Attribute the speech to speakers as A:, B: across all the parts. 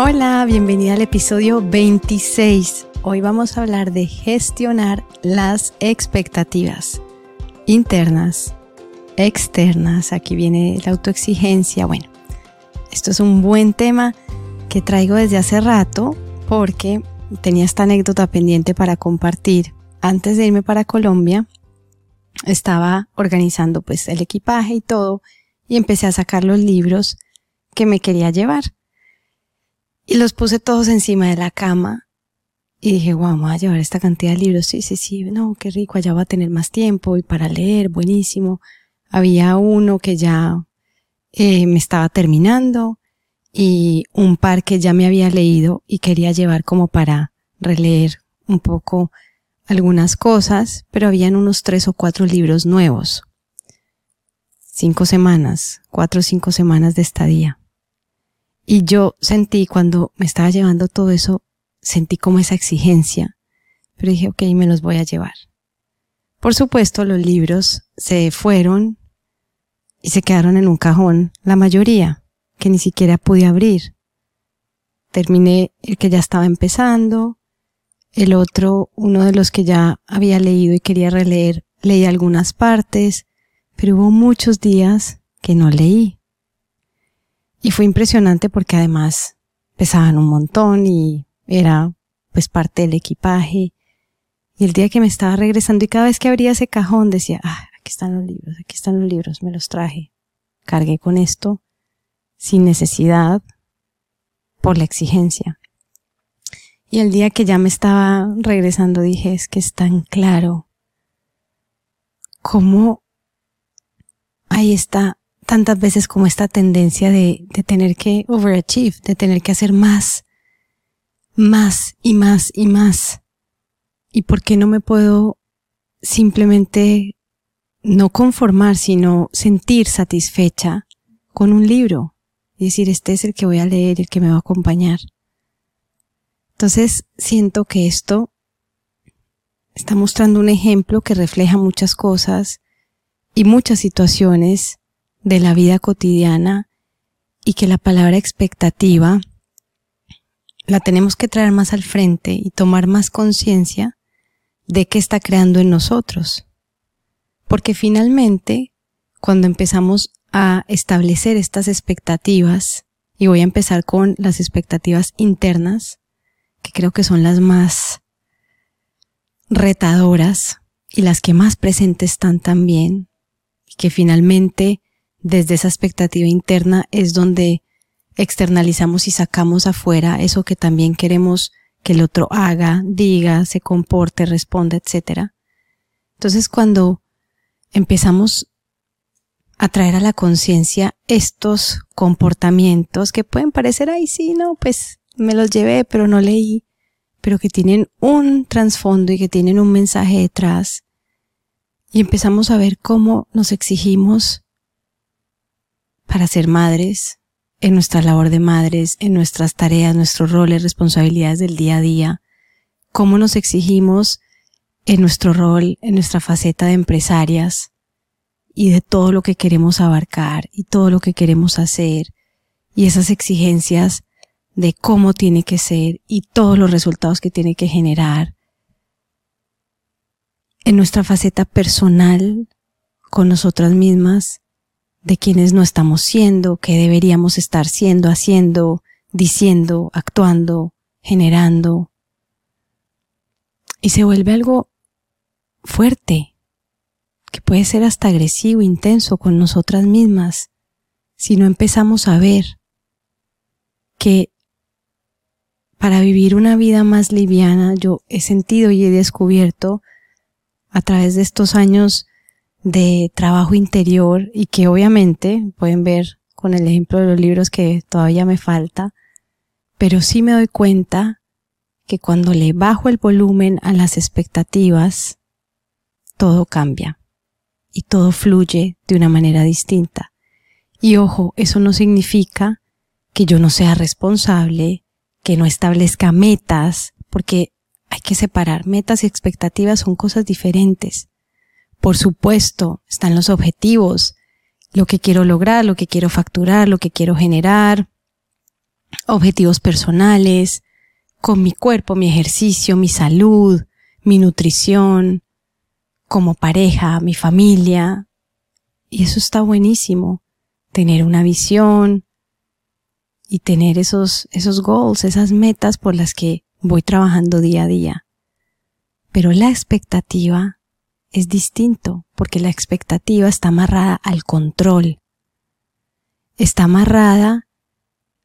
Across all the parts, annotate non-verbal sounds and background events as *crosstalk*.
A: Hola, bienvenida al episodio 26. Hoy vamos a hablar de gestionar las expectativas internas, externas. Aquí viene la autoexigencia. Bueno, esto es un buen tema que traigo desde hace rato porque tenía esta anécdota pendiente para compartir. Antes de irme para Colombia, estaba organizando pues el equipaje y todo y empecé a sacar los libros que me quería llevar. Y los puse todos encima de la cama. Y dije, wow, vamos a llevar esta cantidad de libros. Sí, sí, sí, no, qué rico, allá va a tener más tiempo y para leer, buenísimo. Había uno que ya eh, me estaba terminando y un par que ya me había leído y quería llevar como para releer un poco algunas cosas, pero habían unos tres o cuatro libros nuevos. Cinco semanas, cuatro o cinco semanas de estadía. Y yo sentí cuando me estaba llevando todo eso, sentí como esa exigencia, pero dije, ok, me los voy a llevar. Por supuesto, los libros se fueron y se quedaron en un cajón, la mayoría, que ni siquiera pude abrir. Terminé el que ya estaba empezando, el otro, uno de los que ya había leído y quería releer, leí algunas partes, pero hubo muchos días que no leí. Y fue impresionante porque además pesaban un montón y era pues parte del equipaje. Y el día que me estaba regresando y cada vez que abría ese cajón decía, ah, aquí están los libros, aquí están los libros, me los traje. Cargué con esto sin necesidad por la exigencia. Y el día que ya me estaba regresando dije, es que es tan claro cómo ahí está tantas veces como esta tendencia de, de tener que overachieve, de tener que hacer más, más y más y más. ¿Y por qué no me puedo simplemente no conformar, sino sentir satisfecha con un libro? Y decir, este es el que voy a leer, el que me va a acompañar. Entonces, siento que esto está mostrando un ejemplo que refleja muchas cosas y muchas situaciones de la vida cotidiana y que la palabra expectativa la tenemos que traer más al frente y tomar más conciencia de qué está creando en nosotros. Porque finalmente, cuando empezamos a establecer estas expectativas, y voy a empezar con las expectativas internas, que creo que son las más retadoras y las que más presentes están también, y que finalmente desde esa expectativa interna es donde externalizamos y sacamos afuera eso que también queremos que el otro haga, diga, se comporte, responda, etc. Entonces cuando empezamos a traer a la conciencia estos comportamientos que pueden parecer, ay, sí, no, pues me los llevé, pero no leí, pero que tienen un trasfondo y que tienen un mensaje detrás. Y empezamos a ver cómo nos exigimos para ser madres, en nuestra labor de madres, en nuestras tareas, nuestros roles, responsabilidades del día a día, cómo nos exigimos en nuestro rol, en nuestra faceta de empresarias y de todo lo que queremos abarcar y todo lo que queremos hacer y esas exigencias de cómo tiene que ser y todos los resultados que tiene que generar. En nuestra faceta personal, con nosotras mismas, de quienes no estamos siendo, que deberíamos estar siendo, haciendo, diciendo, actuando, generando. Y se vuelve algo fuerte, que puede ser hasta agresivo, intenso con nosotras mismas, si no empezamos a ver que para vivir una vida más liviana yo he sentido y he descubierto a través de estos años de trabajo interior y que obviamente pueden ver con el ejemplo de los libros que todavía me falta, pero sí me doy cuenta que cuando le bajo el volumen a las expectativas, todo cambia y todo fluye de una manera distinta. Y ojo, eso no significa que yo no sea responsable, que no establezca metas, porque hay que separar metas y expectativas son cosas diferentes. Por supuesto, están los objetivos, lo que quiero lograr, lo que quiero facturar, lo que quiero generar, objetivos personales, con mi cuerpo, mi ejercicio, mi salud, mi nutrición, como pareja, mi familia. Y eso está buenísimo. Tener una visión y tener esos, esos goals, esas metas por las que voy trabajando día a día. Pero la expectativa es distinto porque la expectativa está amarrada al control. Está amarrada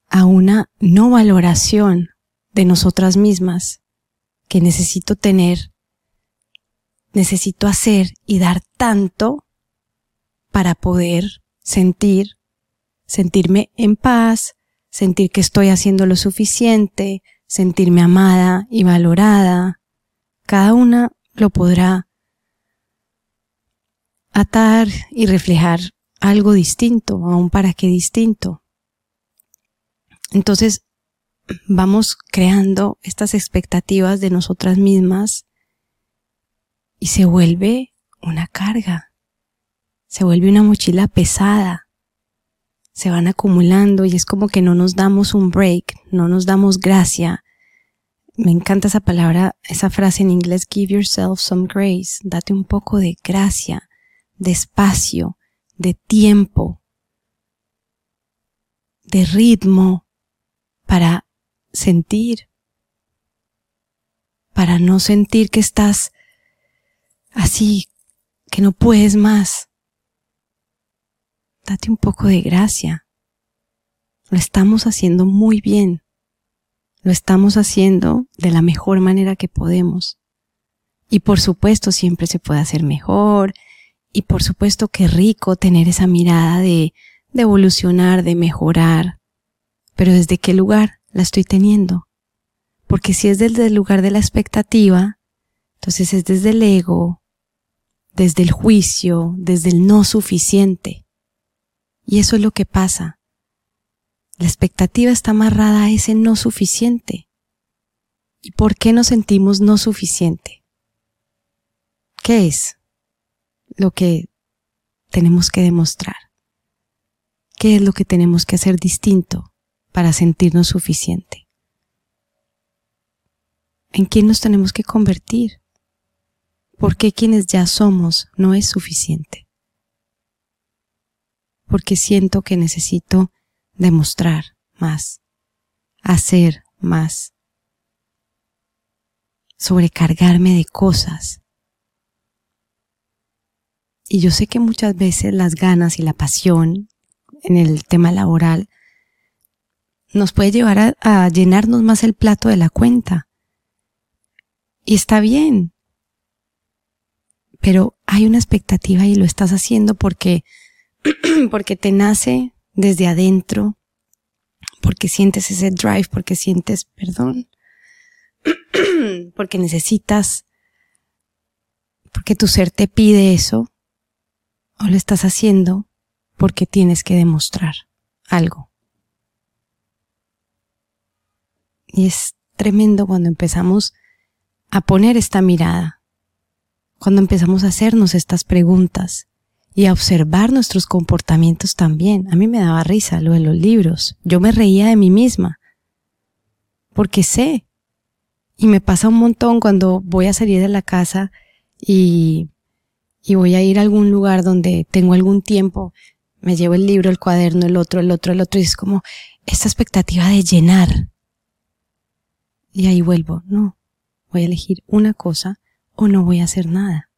A: a una no valoración de nosotras mismas que necesito tener, necesito hacer y dar tanto para poder sentir, sentirme en paz, sentir que estoy haciendo lo suficiente, sentirme amada y valorada. Cada una lo podrá atar y reflejar algo distinto, a un para qué distinto. Entonces, vamos creando estas expectativas de nosotras mismas y se vuelve una carga, se vuelve una mochila pesada, se van acumulando y es como que no nos damos un break, no nos damos gracia. Me encanta esa palabra, esa frase en inglés, give yourself some grace, date un poco de gracia, de espacio, de tiempo, de ritmo para sentir, para no sentir que estás así, que no puedes más. Date un poco de gracia. Lo estamos haciendo muy bien. Lo estamos haciendo de la mejor manera que podemos. Y por supuesto siempre se puede hacer mejor. Y por supuesto que rico tener esa mirada de, de evolucionar, de mejorar. Pero ¿desde qué lugar la estoy teniendo? Porque si es desde el lugar de la expectativa, entonces es desde el ego, desde el juicio, desde el no suficiente. Y eso es lo que pasa. La expectativa está amarrada a ese no suficiente. ¿Y por qué nos sentimos no suficiente? ¿Qué es lo que tenemos que demostrar? ¿Qué es lo que tenemos que hacer distinto para sentirnos suficiente? ¿En quién nos tenemos que convertir? ¿Por qué quienes ya somos no es suficiente? porque siento que necesito demostrar más, hacer más, sobrecargarme de cosas. Y yo sé que muchas veces las ganas y la pasión en el tema laboral nos puede llevar a, llenarnos más el plato de la cuenta. Y está bien. Pero hay una expectativa y lo estás haciendo porque *clears throat* porque te nace desde adentro, porque sientes ese drive, porque sientes, perdón, *clears throat* porque necesitas, porque tu ser te pide eso, o lo estás haciendo porque tienes que demostrar algo. Y es tremendo cuando empezamos a poner esta mirada, cuando empezamos a hacernos estas preguntas y a observar nuestros comportamientos también. A mí me daba risa lo de los libros. Yo me reía de mí misma. Porque sé. Y me pasa un montón cuando voy a salir de la casa y, y voy a ir a algún lugar donde tengo algún tiempo. Me llevo el libro, el cuaderno, el otro, el otro, el otro. Y es como esta expectativa de llenar. Y ahí vuelvo. No. Voy a elegir una cosa o no voy a hacer nada.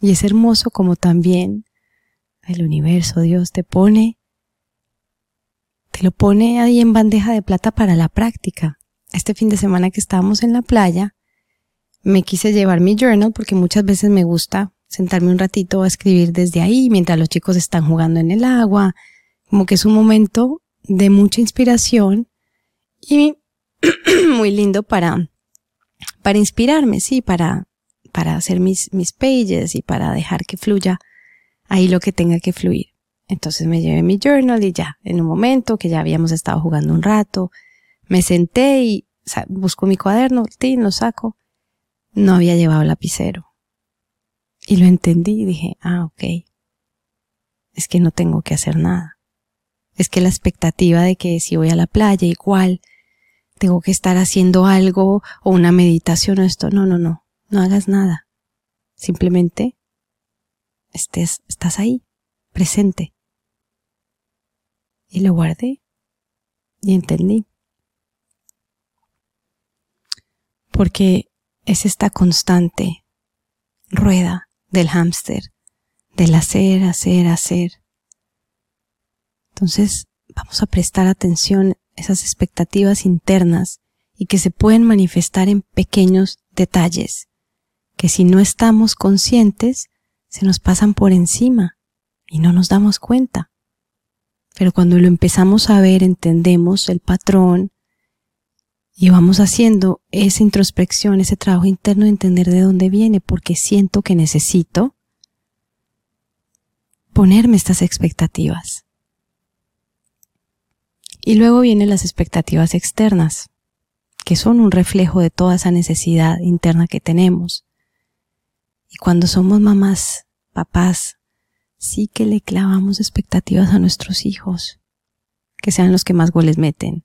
A: Y es hermoso como también el universo, Dios te pone, te lo pone ahí en bandeja de plata para la práctica. Este fin de semana que estábamos en la playa, me quise llevar mi journal porque muchas veces me gusta sentarme un ratito a escribir desde ahí mientras los chicos están jugando en el agua. Como que es un momento de mucha inspiración y *clears throat* muy lindo para, para inspirarme, sí, para, para hacer mis, mis pages y para dejar que fluya ahí lo que tenga que fluir. Entonces me llevé mi journal y ya, en un momento que ya habíamos estado jugando un rato, me senté y busco mi cuaderno, lo saco. No había llevado lapicero. Y lo entendí y dije, ah, ok. Es que no tengo que hacer nada. Es que la expectativa de que si voy a la playa igual tengo que estar haciendo algo o una meditación o esto, no, no, no, no hagas nada. Simplemente estés, estás ahí, presente. Y lo guardé y entendí. Porque es esta constante rueda del hámster, del hacer, hacer, hacer. Entonces, vamos a prestar atención a esas expectativas internas y que se pueden manifestar en pequeños detalles, que si no estamos conscientes, se nos pasan por encima y no nos damos cuenta. Pero cuando lo empezamos a ver, entendemos el patrón y vamos haciendo esa introspección, ese trabajo interno de entender de dónde viene, porque siento que necesito ponerme estas expectativas. Y luego vienen las expectativas externas, que son un reflejo de toda esa necesidad interna que tenemos. Y cuando somos mamás, papás, sí que le clavamos expectativas a nuestros hijos, que sean los que más goles meten,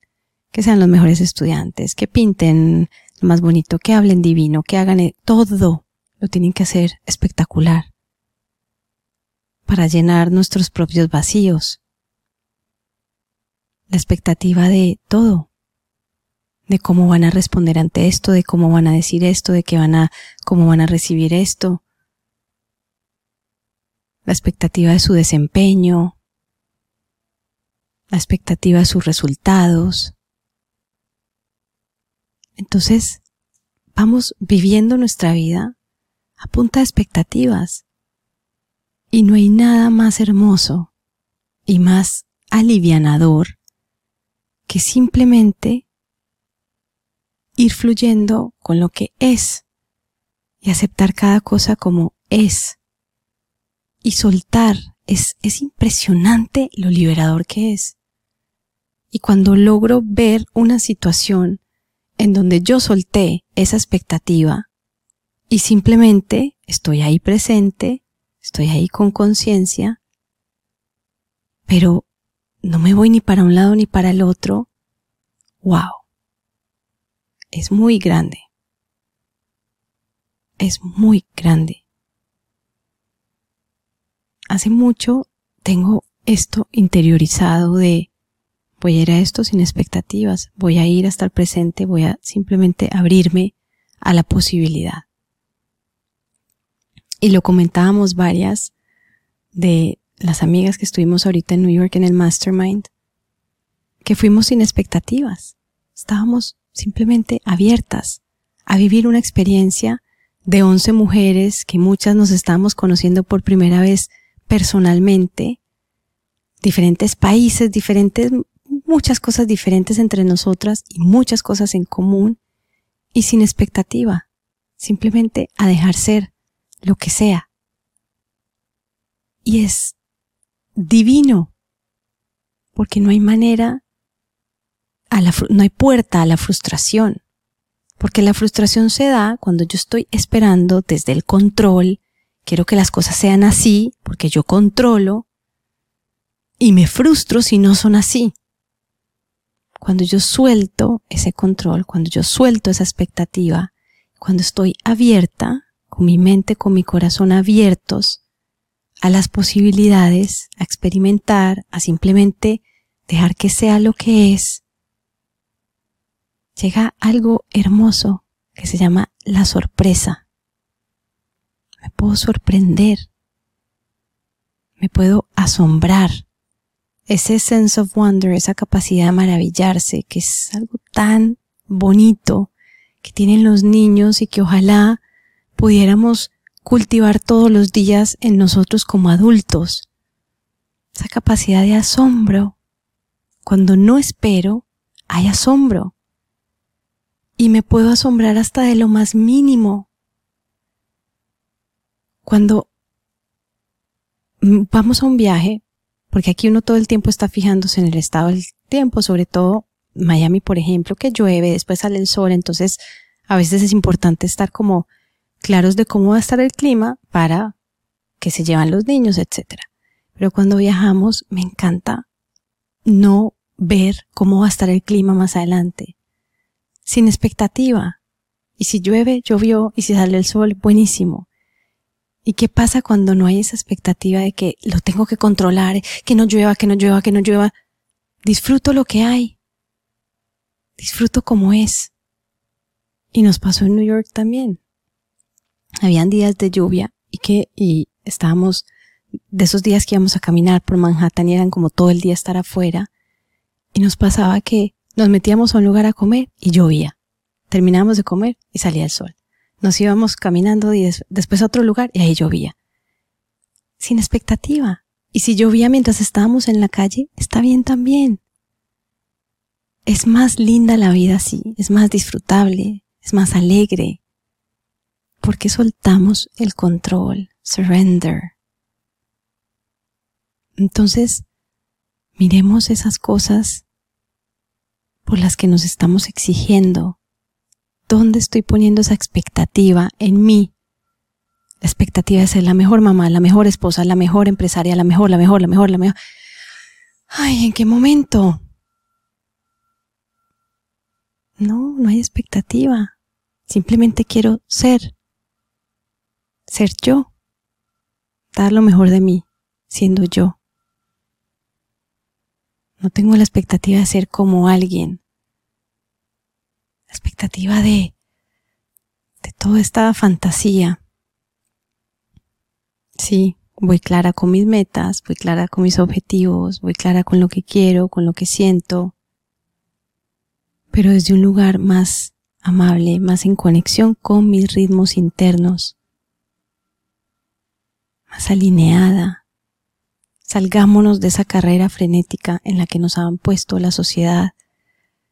A: que sean los mejores estudiantes, que pinten lo más bonito, que hablen divino, que hagan e-, todo, lo tienen que hacer espectacular para llenar nuestros propios vacíos. La expectativa de todo, de cómo van a responder ante esto, de cómo van a decir esto, de que van a, cómo van a recibir esto, la expectativa de su desempeño, la expectativa de sus resultados. Entonces, vamos viviendo nuestra vida a punta de expectativas. Y no hay nada más hermoso y más alivianador que simplemente ir fluyendo con lo que es y aceptar cada cosa como es y soltar. Es, es impresionante lo liberador que es. Y cuando logro ver una situación en donde yo solté esa expectativa y simplemente estoy ahí presente, estoy ahí con conciencia, pero no me voy ni para un lado ni para el otro, wow, es muy grande, es muy grande. Hace mucho tengo esto interiorizado de voy a ir a esto sin expectativas, voy a ir a estar presente, voy a simplemente abrirme a la posibilidad. Y lo comentábamos varias de las amigas que estuvimos ahorita en New York en el Mastermind, que fuimos sin expectativas. Estábamos simplemente abiertas a vivir una experiencia de 11 mujeres que muchas nos estábamos conociendo por primera vez personalmente, diferentes países, diferentes, muchas cosas diferentes entre nosotras y muchas cosas en común y sin expectativa, simplemente a dejar ser lo que sea. Y es divino, porque no hay manera, a la, no hay puerta a la frustración, porque la frustración se da cuando yo estoy esperando desde el control, quiero que las cosas sean así porque yo controlo y me frustro si no son así. Cuando yo suelto ese control, cuando yo suelto esa expectativa, cuando estoy abierta, con mi mente, con mi corazón abiertos a las posibilidades, a experimentar, a simplemente dejar que sea lo que es, llega algo hermoso que se llama la sorpresa me puedo sorprender, me puedo asombrar. Ese sense of wonder, esa capacidad de maravillarse, que es algo tan bonito que tienen los niños y que ojalá pudiéramos cultivar todos los días en nosotros como adultos. Esa capacidad de asombro. Cuando no espero, hay asombro. Y me puedo asombrar hasta de lo más mínimo. Cuando vamos a un viaje, porque aquí uno todo el tiempo está fijándose en el estado del tiempo, sobre todo Miami, por ejemplo, que llueve, después sale el sol, entonces a veces es importante estar como claros de cómo va a estar el clima para que se llevan los niños, etc. Pero cuando viajamos me encanta no ver cómo va a estar el clima más adelante. Sin expectativa. Y si llueve, llovió, y si sale el sol, buenísimo. ¿Y qué pasa cuando no hay esa expectativa de que lo tengo que controlar, que no llueva, que no llueva, que no llueva? Disfruto lo que hay. Disfruto como es. Y nos pasó en New York también. Habían días de lluvia y que, y estábamos de esos días que íbamos a caminar por Manhattan y eran como todo el día estar afuera. Y nos pasaba que nos metíamos a un lugar a comer y llovía. Terminábamos de comer y salía el sol. Nos íbamos caminando y después a otro lugar y ahí llovía. Sin expectativa. Y si llovía mientras estábamos en la calle, está bien también. Es más linda la vida así, es más disfrutable, es más alegre. Porque soltamos el control, surrender. Entonces, miremos esas cosas por las que nos estamos exigiendo. ¿Dónde estoy poniendo esa expectativa en mí? La expectativa de ser la mejor mamá, la mejor esposa, la mejor empresaria, la mejor, la mejor, la mejor, la mejor. Ay, ¿en qué momento? No, no hay expectativa. Simplemente quiero ser. Ser yo. Dar lo mejor de mí, siendo yo. No tengo la expectativa de ser como alguien. La expectativa de, de toda esta fantasía. Sí, voy clara con mis metas, voy clara con mis objetivos, voy clara con lo que quiero, con lo que siento, pero desde un lugar más amable, más en conexión con mis ritmos internos, más alineada, Salgámonos de esa carrera frenética en la que nos han puesto la sociedad,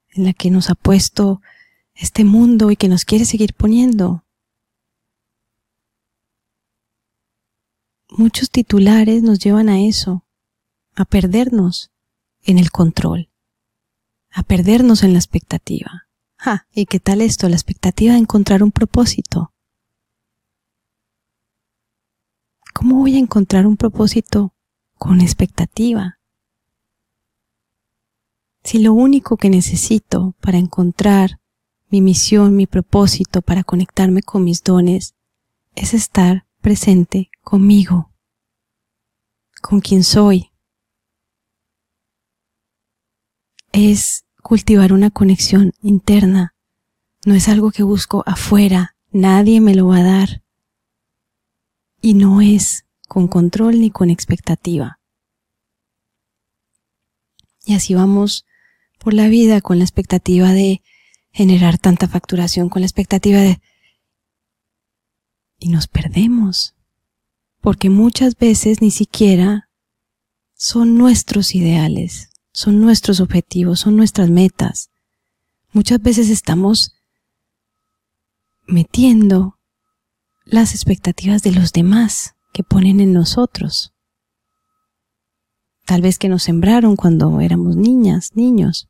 A: en la que nos ha puesto este mundo y que nos quiere seguir poniendo. Muchos titulares nos llevan a eso, a perdernos en el control, a perdernos en la expectativa. Ja, ¿y qué tal esto? La expectativa de encontrar un propósito. ¿Cómo voy a encontrar un propósito con expectativa. Si lo único que necesito para encontrar mi misión, mi propósito, para conectarme con mis dones, es estar presente conmigo, con quien soy. Es cultivar una conexión interna. No es algo que busco afuera, nadie me lo va a dar. Y no es con control ni con expectativa. Y así vamos por la vida con la expectativa de generar tanta facturación, con la expectativa de... Y nos perdemos, porque muchas veces ni siquiera son nuestros ideales, son nuestros objetivos, son nuestras metas. Muchas veces estamos metiendo las expectativas de los demás que ponen en nosotros. Tal vez que nos sembraron cuando éramos niñas, niños.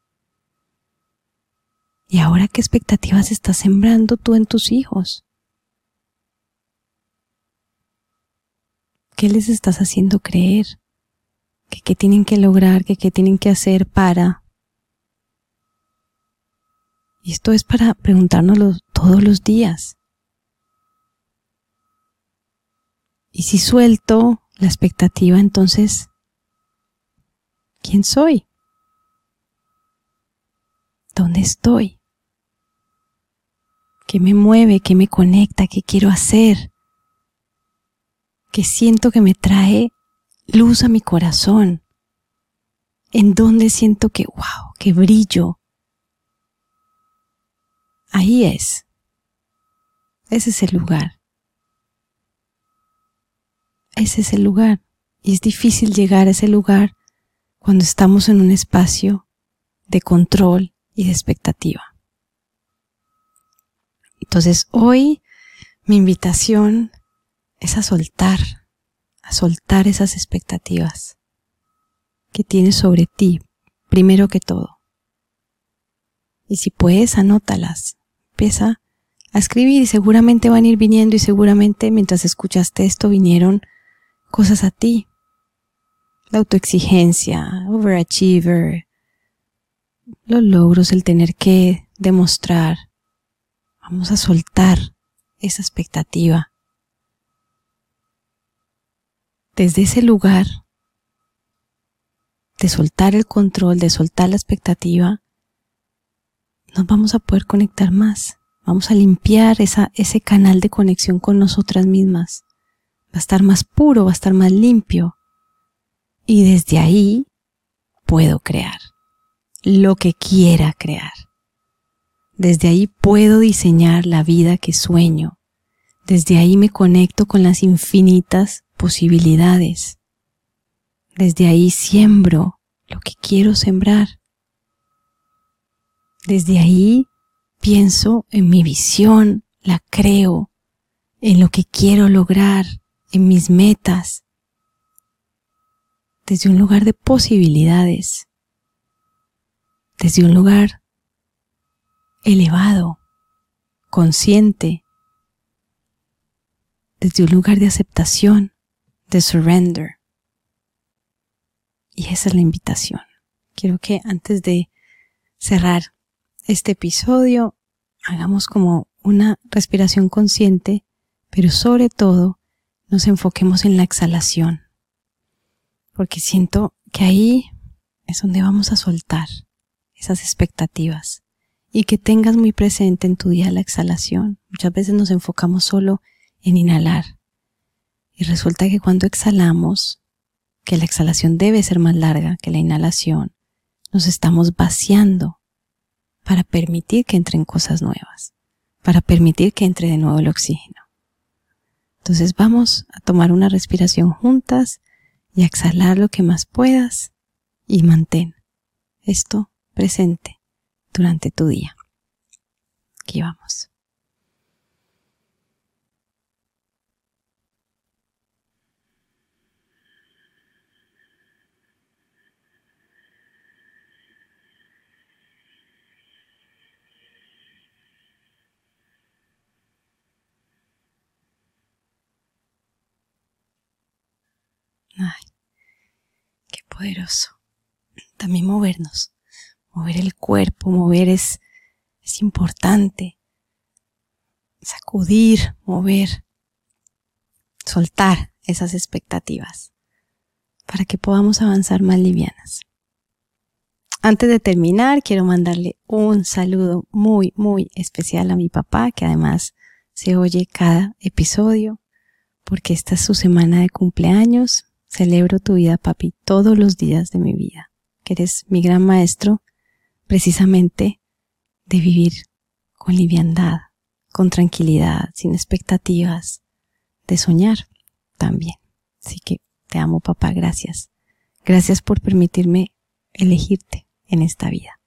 A: ¿Y ahora qué expectativas estás sembrando tú en tus hijos? ¿Qué les estás haciendo creer? ¿Que qué tienen que lograr? ¿Que qué tienen que hacer para? Y esto es para preguntárnoslo todos los días. Y si suelto la expectativa, entonces, ¿quién soy? ¿Dónde estoy? ¿Qué me mueve? ¿Qué me conecta? ¿Qué quiero hacer? ¿Qué siento que me trae luz a mi corazón? ¿En dónde siento que, wow, que brillo? Ahí es. Ese es el lugar. Ese es el lugar. Y es difícil llegar a ese lugar cuando estamos en un espacio de control y de expectativa. Entonces hoy mi invitación es a soltar, a soltar esas expectativas que tienes sobre ti, primero que todo. Y si puedes, anótalas. Empieza a escribir y seguramente van a ir viniendo y seguramente mientras escuchaste esto vinieron cosas a ti. la autoexigencia, overachiever, los logros, el tener que demostrar. Vamos a soltar esa expectativa. Desde ese lugar de soltar el control, de soltar la expectativa, nos vamos a poder conectar más. Vamos a limpiar esa, ese canal de conexión con nosotras mismas. Va a estar más puro, va a estar más limpio. Y desde ahí puedo crear lo que quiera crear. Desde ahí puedo diseñar la vida que sueño. Desde ahí me conecto con las infinitas posibilidades. Desde ahí siembro lo que quiero sembrar. Desde ahí pienso en mi visión, la creo, en lo que quiero lograr, en mis metas, desde un lugar de posibilidades, desde un lugar elevado, consciente, desde un lugar de aceptación, de surrender. Y esa es la invitación. Quiero que antes de cerrar este episodio hagamos como una respiración consciente, pero sobre todo nos enfoquemos en la exhalación, porque siento que ahí es donde vamos a soltar esas expectativas y que tengas muy presente en tu día la exhalación. Muchas veces nos enfocamos solo en inhalar y resulta que cuando exhalamos, que la exhalación debe ser más larga que la inhalación, nos estamos vaciando para permitir que entren cosas nuevas, para permitir que entre de nuevo el oxígeno. Entonces vamos a tomar una respiración juntas y a exhalar lo que más puedas y mantén esto presente durante tu día. Aquí vamos. Ay, qué poderoso. También movernos. Mover el cuerpo, mover es, es importante. Sacudir, mover, soltar esas expectativas para que podamos avanzar más livianas. Antes de terminar, quiero mandarle un saludo muy, muy especial a mi papá, que además se oye cada episodio, porque esta es su semana de cumpleaños. Celebro tu vida, papi, todos los días de mi vida, que eres mi gran maestro precisamente de vivir con liviandad, con tranquilidad, sin expectativas, de soñar también. Así que te amo, papá, gracias. Gracias por permitirme elegirte en esta vida.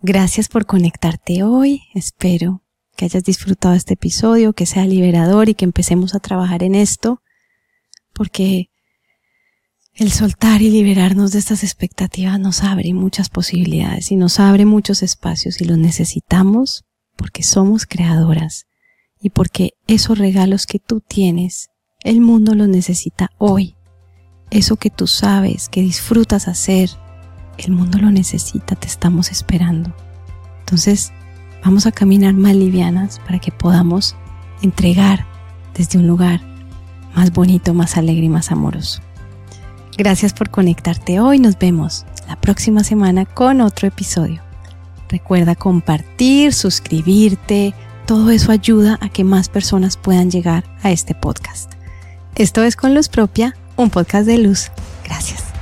A: Gracias por conectarte hoy. Espero que hayas disfrutado este episodio, que sea liberador y que empecemos a trabajar en esto, porque el soltar y liberarnos de estas expectativas nos abre muchas posibilidades y nos abre muchos espacios y los necesitamos porque somos creadoras y porque esos regalos que tú tienes, el mundo los necesita hoy. Eso que tú sabes, que disfrutas hacer, el mundo lo necesita, te estamos esperando. Entonces, vamos a caminar más livianas para que podamos entregar desde un lugar más bonito, más alegre y más amoroso. Gracias por conectarte hoy. Nos vemos la próxima semana con otro episodio. Recuerda compartir, suscribirte. Todo eso ayuda a que más personas puedan llegar a este podcast. Esto es Con Luz Propia, un podcast de luz. Gracias.